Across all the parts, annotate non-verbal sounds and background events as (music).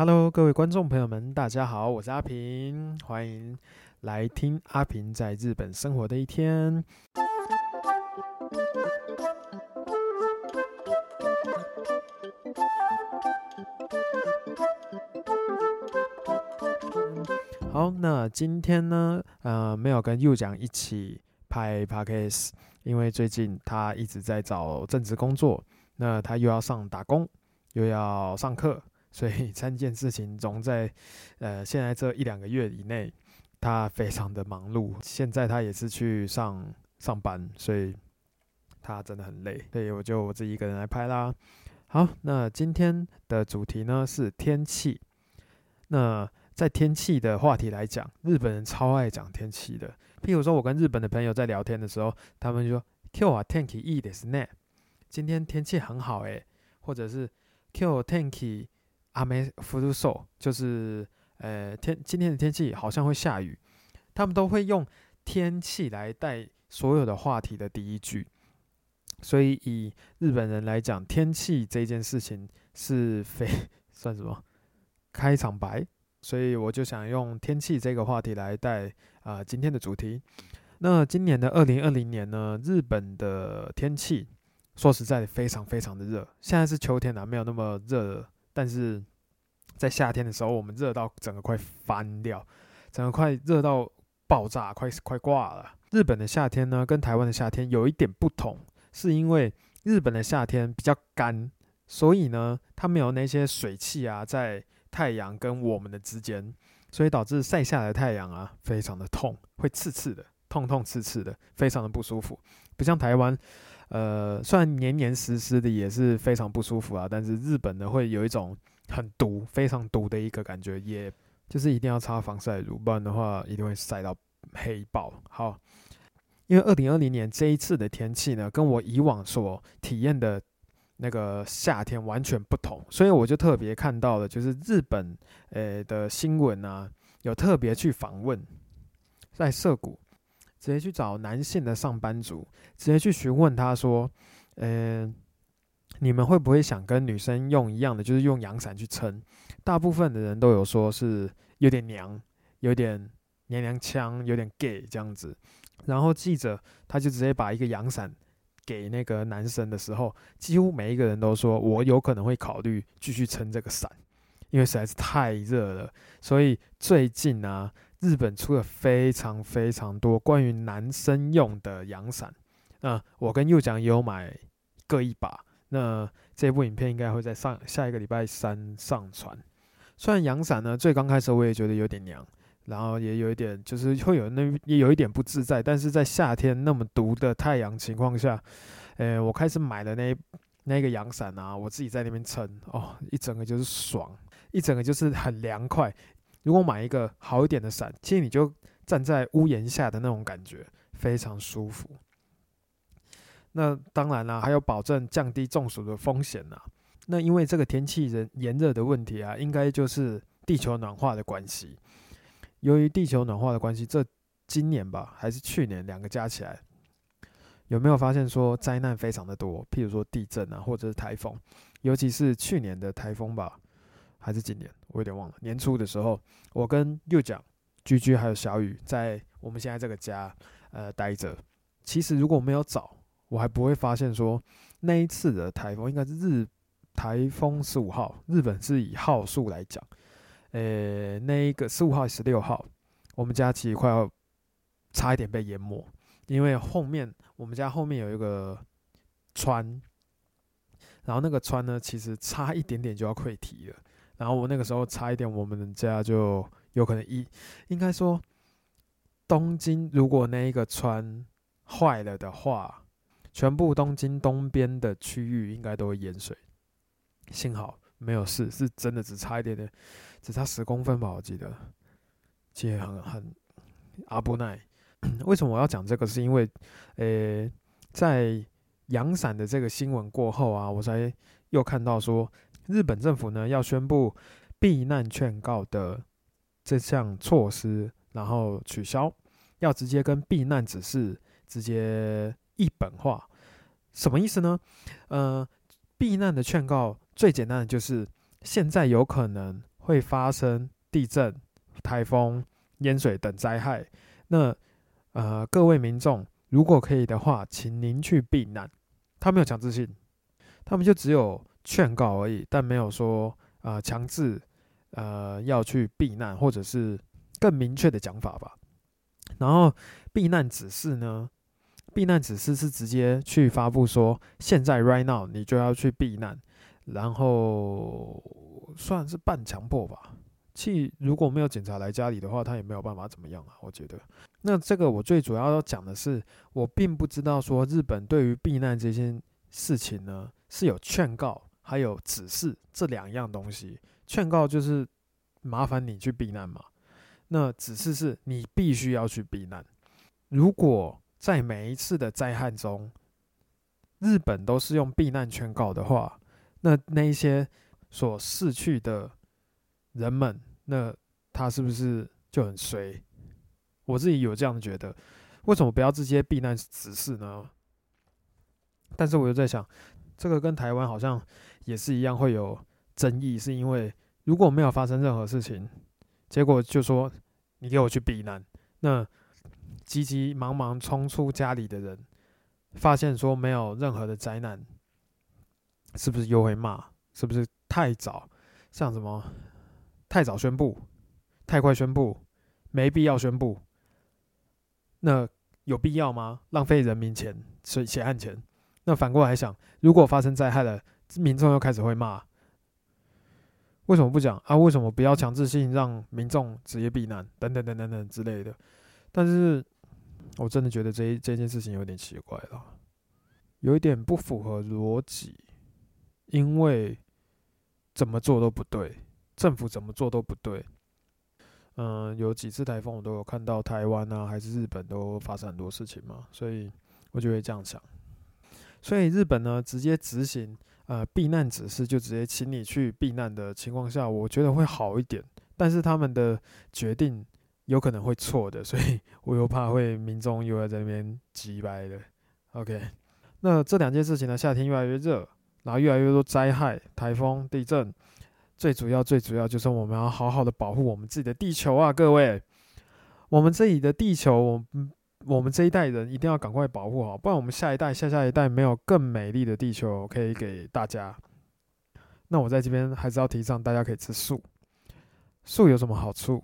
Hello，各位观众朋友们，大家好，我是阿平，欢迎来听阿平在日本生活的一天。好，那今天呢，呃，没有跟佑讲一起拍 Podcast，因为最近他一直在找正职工作，那他又要上打工，又要上课。所以三件事情总在，呃，现在这一两个月以内，他非常的忙碌。现在他也是去上上班，所以他真的很累。所以我就我自己一个人来拍啦。好，那今天的主题呢是天气。那在天气的话题来讲，日本人超爱讲天气的。譬如说，我跟日本的朋友在聊天的时候，他们就说 “Q 啊天气いいですね”，今天天气很好诶，或者是 “Q 天气”。 阿梅福鲁寿就是，呃，天今天的天气好像会下雨，他们都会用天气来带所有的话题的第一句，所以以日本人来讲，天气这件事情是非 (laughs) 算什么开场白，所以我就想用天气这个话题来带啊、呃、今天的主题。那今年的二零二零年呢，日本的天气说实在非常非常的热，现在是秋天了，没有那么热了。但是在夏天的时候，我们热到整个快翻掉，整个快热到爆炸，快快挂了。日本的夏天呢，跟台湾的夏天有一点不同，是因为日本的夏天比较干，所以呢，它没有那些水汽啊，在太阳跟我们的之间，所以导致晒下来的太阳啊，非常的痛，会刺刺的，痛痛刺刺的，非常的不舒服，不像台湾。呃，虽然黏黏湿湿的也是非常不舒服啊，但是日本呢会有一种很毒、非常毒的一个感觉，也就是一定要擦防晒乳，不然的话一定会晒到黑爆。好，因为二零二零年这一次的天气呢，跟我以往所体验的那个夏天完全不同，所以我就特别看到了，就是日本呃的新闻啊，有特别去访问在涩谷。直接去找男性的上班族，直接去询问他说：“嗯、你们会不会想跟女生用一样的，就是用阳伞去撑？”大部分的人都有说是有点娘，有点娘娘腔，有点 gay 这样子。然后记者他就直接把一个阳伞给那个男生的时候，几乎每一个人都说：“我有可能会考虑继续撑这个伞，因为实在是太热了。”所以最近呢。日本出了非常非常多关于男生用的阳伞，那我跟佑讲也有买各一把。那这部影片应该会在上下一个礼拜三上传。虽然阳伞呢，最刚开始我也觉得有点娘，然后也有一点就是会有那也有一点不自在，但是在夏天那么毒的太阳情况下，呃，我开始买了那那个阳伞啊，我自己在那边撑哦，一整个就是爽，一整个就是很凉快。如果买一个好一点的伞，其实你就站在屋檐下的那种感觉非常舒服。那当然啦，还有保证降低中暑的风险呐。那因为这个天气人炎热的问题啊，应该就是地球暖化的关系。由于地球暖化的关系，这今年吧还是去年两个加起来，有没有发现说灾难非常的多？譬如说地震啊，或者是台风，尤其是去年的台风吧。还是今年，我有点忘了。年初的时候，我跟佑讲、居居还有小雨在我们现在这个家呃待着。其实如果没有找，我还不会发现说那一次的台风应该是日台风十五号，日本是以号数来讲。呃，那一个十五号、十六号，我们家其实快要差一点被淹没，因为后面我们家后面有一个川，然后那个川呢，其实差一点点就要溃堤了。然后我那个时候差一点，我们家就有可能一，应该说，东京如果那一个川坏了的话，全部东京东边的区域应该都会淹水。幸好没有事，是真的只差一点点，只差十公分吧，我记得。其实很很阿布奈，(coughs) 为什么我要讲这个？是因为，呃，在阳伞的这个新闻过后啊，我才又看到说。日本政府呢要宣布避难劝告的这项措施，然后取消，要直接跟避难指示直接一本化，什么意思呢？呃，避难的劝告最简单的就是现在有可能会发生地震、台风、淹水等灾害。那呃，各位民众，如果可以的话，请您去避难。他没有强制性，他们就只有劝告而已，但没有说呃强制呃要去避难，或者是更明确的讲法吧。然后避难指示呢？避难指示是直接去发布说，现在 right now 你就要去避难，然后算是半强迫吧。其如果没有警察来家里的话，他也没有办法怎么样啊。我觉得，那这个我最主要要讲的是，我并不知道说日本对于避难这件事情呢是有劝告还有指示这两样东西。劝告就是麻烦你去避难嘛，那指示是你必须要去避难。如果在每一次的灾害中，日本都是用避难劝告的话，那那一些所逝去的人们，那他是不是就很衰？我自己有这样觉得，为什么不要直接避难指示呢？但是我又在想，这个跟台湾好像也是一样会有争议，是因为如果没有发生任何事情，结果就说你给我去避难，那。急急忙忙冲出家里的人，发现说没有任何的灾难，是不是又会骂？是不是太早？像什么太早宣布、太快宣布、没必要宣布？那有必要吗？浪费人民钱、血血汗钱？那反过来想，如果发生灾害了，民众又开始会骂，为什么不讲啊？为什么不要强制性让民众直接避难？等等等等等之类的。但是。我真的觉得这这件事情有点奇怪了，有一点不符合逻辑，因为怎么做都不对，政府怎么做都不对。嗯，有几次台风我都有看到台湾啊，还是日本都发生很多事情嘛，所以我就会这样想。所以日本呢，直接执行呃避难指示，就直接请你去避难的情况下，我觉得会好一点。但是他们的决定。有可能会错的，所以 (laughs) 我又怕会民众又要在那边急掰的。OK，(laughs) 那这两件事情呢，夏天越来越热，然后越来越多灾害、台风、地震，最主要、最主要就是我们要好好的保护我们自己的地球啊，各位，我们这里的地球，我们我们这一代人一定要赶快保护好，不然我们下一代、下下一代没有更美丽的地球可以给大家。那我在这边还是要提倡，大家可以吃素。素有什么好处？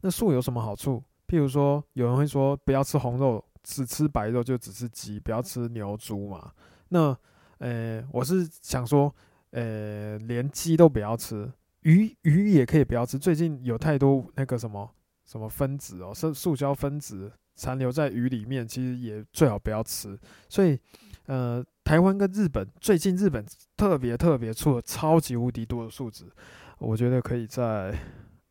那素有什么好处？譬如说，有人会说不要吃红肉，只吃白肉就只吃鸡，不要吃牛猪嘛。那，呃，我是想说，呃，连鸡都不要吃，鱼鱼也可以不要吃。最近有太多那个什么什么分子哦，是塑胶分子残留在鱼里面，其实也最好不要吃。所以，呃，台湾跟日本最近日本特别特别出了超级无敌多的树脂，我觉得可以在。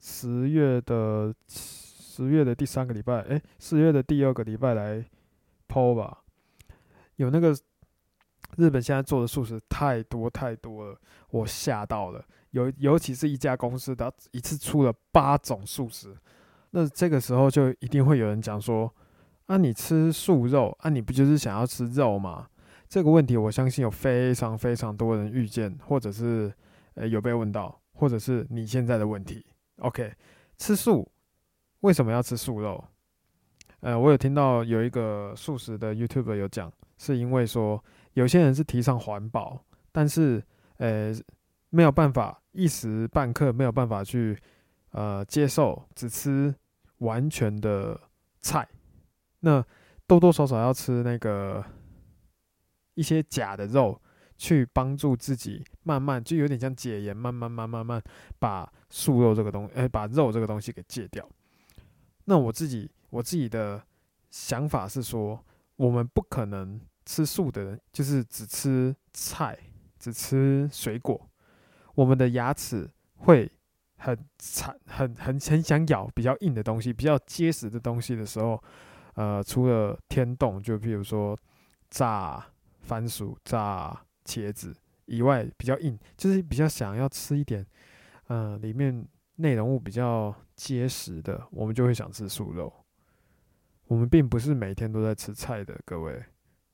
十月的十月的第三个礼拜，哎，十月的第二个礼拜来剖吧。有那个日本现在做的素食太多太多了，我吓到了。尤尤其是一家公司，它一次出了八种素食。那这个时候就一定会有人讲说：啊，你吃素肉啊，你不就是想要吃肉吗？这个问题，我相信有非常非常多人遇见，或者是呃有被问到，或者是你现在的问题。OK，吃素为什么要吃素肉？呃，我有听到有一个素食的 YouTube 有讲，是因为说有些人是提倡环保，但是呃没有办法一时半刻没有办法去呃接受只吃完全的菜，那多多少少要吃那个一些假的肉。去帮助自己慢慢，就有点像戒烟，慢慢慢慢慢把素肉这个东西，哎，把肉这个东西给戒掉。那我自己我自己的想法是说，我们不可能吃素的人，就是只吃菜，只吃水果，我们的牙齿会很惨，很很很想咬比较硬的东西，比较结实的东西的时候，呃，除了天丼，就比如说炸番薯，炸。茄子以外比较硬，就是比较想要吃一点，嗯、里面内容物比较结实的，我们就会想吃素肉。我们并不是每天都在吃菜的，各位，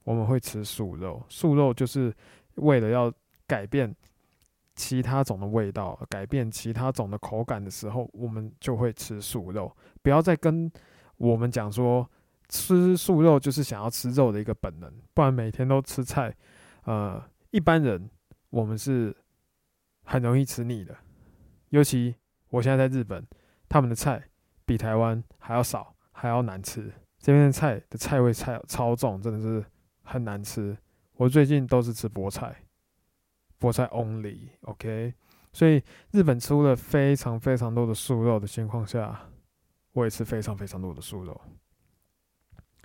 我们会吃素肉。素肉就是为了要改变其他种的味道，改变其他种的口感的时候，我们就会吃素肉。不要再跟我们讲说吃素肉就是想要吃肉的一个本能，不然每天都吃菜，呃，一般人我们是很容易吃腻的。尤其我现在在日本，他们的菜比台湾还要少，还要难吃。这边的菜的菜味菜超重，真的是很难吃。我最近都是吃菠菜。菠菜 Only，OK，所以日本出了非常非常多的素肉的情况下，我也吃非常非常多的素肉，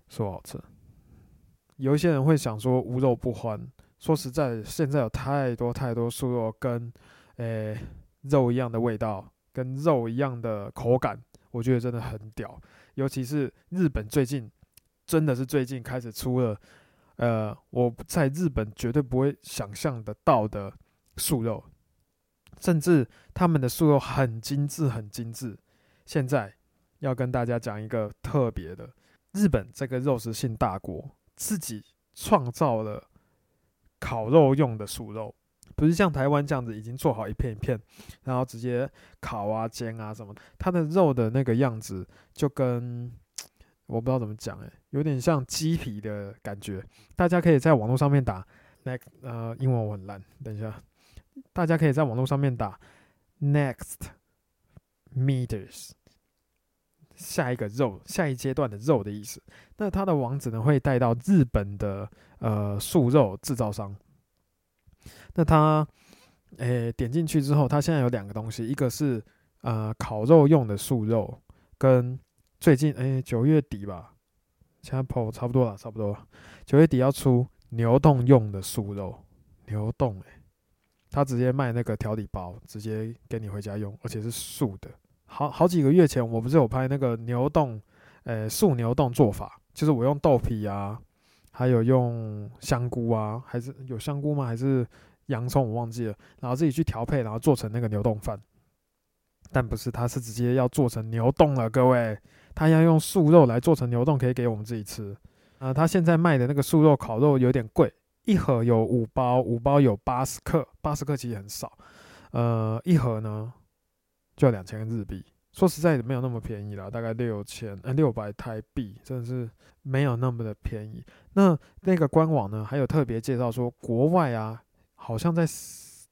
说好吃。有一些人会想说无肉不欢，说实在，现在有太多太多素肉跟诶、肉一样的味道，跟肉一样的口感，我觉得真的很屌。尤其是日本最近，真的是最近开始出了。呃，我在日本绝对不会想象得到的素肉，甚至他们的素肉很精致，很精致。现在要跟大家讲一个特别的，日本这个肉食性大国自己创造了烤肉用的素肉，不是像台湾这样子已经做好一片一片，然后直接烤啊、煎啊什么。它的肉的那个样子就跟。我不知道怎么讲，诶，有点像鸡皮的感觉。大家可以在网络上面打 next，呃，英文我很烂，等一下，大家可以在网络上面打 next meters，下一个肉，下一阶段的肉的意思。那它的网址呢，会带到日本的呃素肉制造商。那它，诶，点进去之后，它现在有两个东西，一个是呃烤肉用的素肉，跟最近哎，九月底吧，现在跑差不多了，差不多。九月底要出牛冻用的素肉，牛冻哎，他直接卖那个调理包，直接给你回家用，而且是素的。好好几个月前，我不是有拍那个牛冻，呃，素牛冻做法，就是我用豆皮啊，还有用香菇啊，还是有香菇吗？还是洋葱？我忘记了，然后自己去调配，然后做成那个牛冻饭。但不是，他是直接要做成牛冻了，各位。他要用素肉来做成牛冻，可以给我们自己吃。呃，他现在卖的那个素肉烤肉有点贵，一盒有五包，五包有八十克，八十克其实很少。呃，一盒呢就要两千日币，说实在的没有那么便宜啦，大概六千，呃，六百台币，真的是没有那么的便宜。那那个官网呢，还有特别介绍说，国外啊，好像在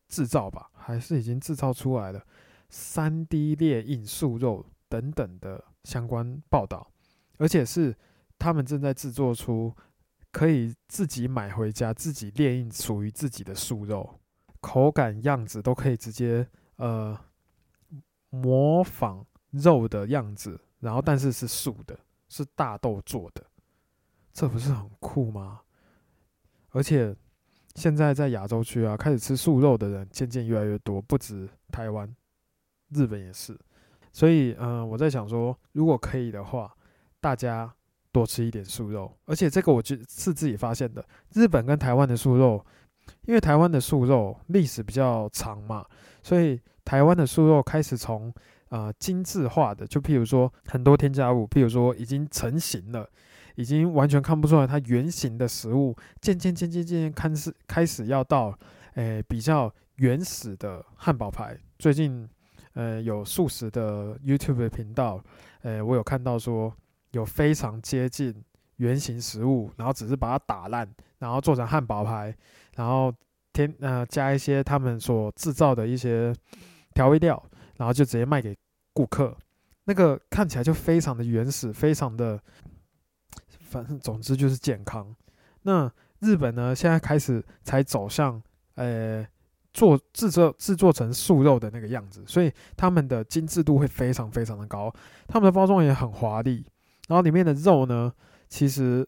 制造吧，还是已经制造出来了三 D 列印素肉等等的。相关报道，而且是他们正在制作出可以自己买回家、自己列印属于自己的素肉，口感、样子都可以直接呃模仿肉的样子，然后但是是素的，是大豆做的，这不是很酷吗？而且现在在亚洲区啊，开始吃素肉的人渐渐越来越多，不止台湾，日本也是。所以，嗯、我在想说，如果可以的话，大家多吃一点素肉。而且这个我就是自己发现的，日本跟台湾的素肉，因为台湾的素肉历史比较长嘛，所以台湾的素肉开始从呃精致化的，就譬如说很多添加物，譬如说已经成型了，已经完全看不出来它原型的食物，渐渐渐渐渐渐开始开始要到，诶、比较原始的汉堡排，最近。呃，有素食的 YouTube 频道，呃，我有看到说有非常接近原型食物，然后只是把它打烂，然后做成汉堡排，然后添呃加一些他们所制造的一些调味料，然后就直接卖给顾客。那个看起来就非常的原始，非常的，反正总之就是健康。那日本呢，现在开始才走向呃。做制作制作成素肉的那个样子，所以他们的精致度会非常非常的高，他们的包装也很华丽，然后里面的肉呢，其实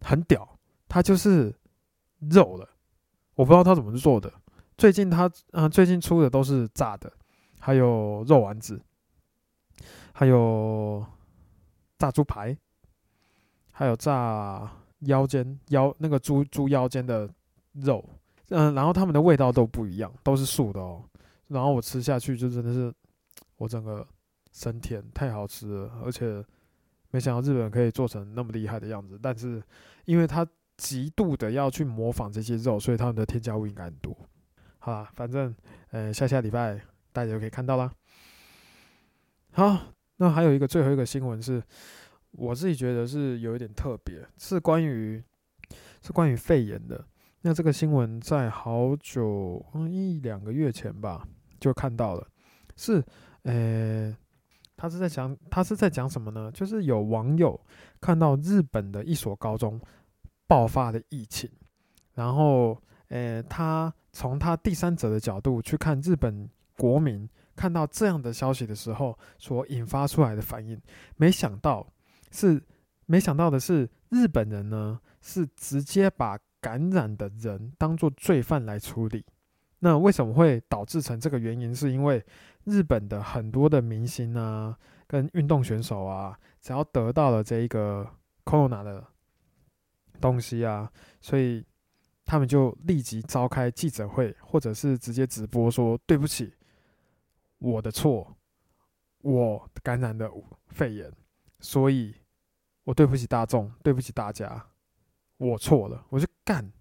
很屌，它就是肉了，我不知道他怎么做的。最近他嗯、最近出的都是炸的，还有肉丸子，还有炸猪排，还有炸腰间腰那个猪猪腰间的肉。嗯，然后他们的味道都不一样，都是素的哦。然后我吃下去就真的是，我整个升天，太好吃了。而且没想到日本可以做成那么厉害的样子。但是因为它极度的要去模仿这些肉，所以他们的添加物应该很多。好啦，反正呃下下礼拜大家就可以看到啦。好，那还有一个最后一个新闻是，我自己觉得是有一点特别，是关于是关于肺炎的。那这个新闻在好久，一两个月前吧就看到了，是呃。他是在讲，他是在讲什么呢？就是有网友看到日本的一所高中爆发的疫情，然后，呃，他从他第三者的角度去看日本国民看到这样的消息的时候所引发出来的反应，没想到是，没想到的是，日本人呢是直接把感染的人当做罪犯来处理。那为什么会导致成这个原因？是因为日本的很多的明星啊，跟运动选手啊，只要得到了这一个 corona 的东西啊，所以他们就立即召开记者会，或者是直接直播说：“对不起，我的错，我感染了肺炎，所以我对不起大众，对不起大家，我错了，我就干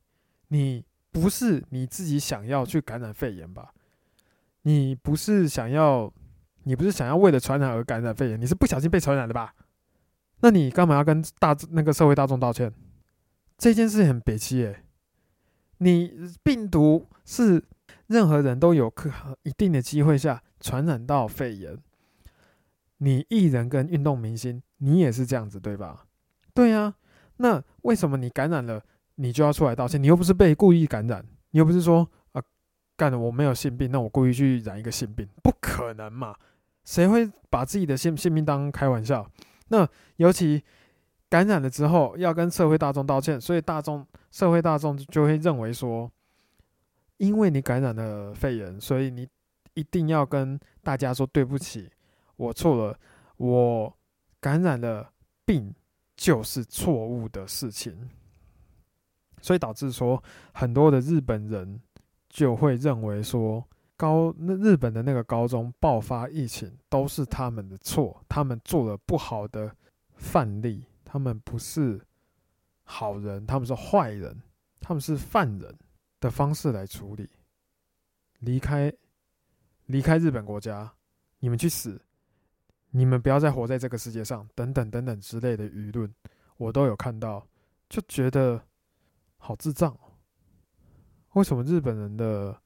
你。”不是你自己想要去感染肺炎吧？你不是想要，你不是想要为了传染而感染肺炎，你是不小心被传染的吧？那你干嘛要跟大那个社会大众道歉？这件事很憋气诶。你病毒是任何人都有可一定的机会下传染到肺炎。你艺人跟运动明星，你也是这样子对吧？对呀。那为什么你感染了？你就要出来道歉，你又不是被故意感染，你又不是说啊，干了我没有性病，那我故意去染一个性病，不可能嘛？谁会把自己的性性病当开玩笑？那尤其感染了之后要跟社会大众道歉，所以大众社会大众就会认为说，因为你感染了肺炎，所以你一定要跟大家说对不起，我错了，我感染了病就是错误的事情。所以导致说，很多的日本人就会认为说，高那日本的那个高中爆发疫情都是他们的错，他们做了不好的范例，他们不是好人，他们是坏人，他们是犯人的方式来处理，离开离开日本国家，你们去死，你们不要再活在这个世界上，等等等等之类的舆论，我都有看到，就觉得。好智障哦！为什么日本人的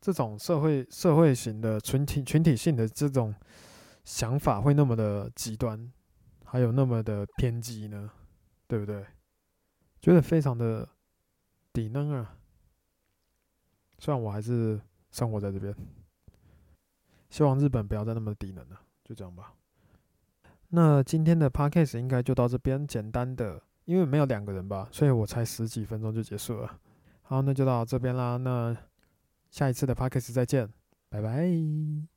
这种社会社会型的群体群体性的这种想法会那么的极端，还有那么的偏激呢？对不对？觉得非常的低能啊！虽然我还是生活在这边，希望日本不要再那么低能了。就这样吧。那今天的 podcast 应该就到这边，简单的。因为没有两个人吧，所以我才十几分钟就结束了。好，那就到这边啦。那下一次的 podcast 再见，拜拜。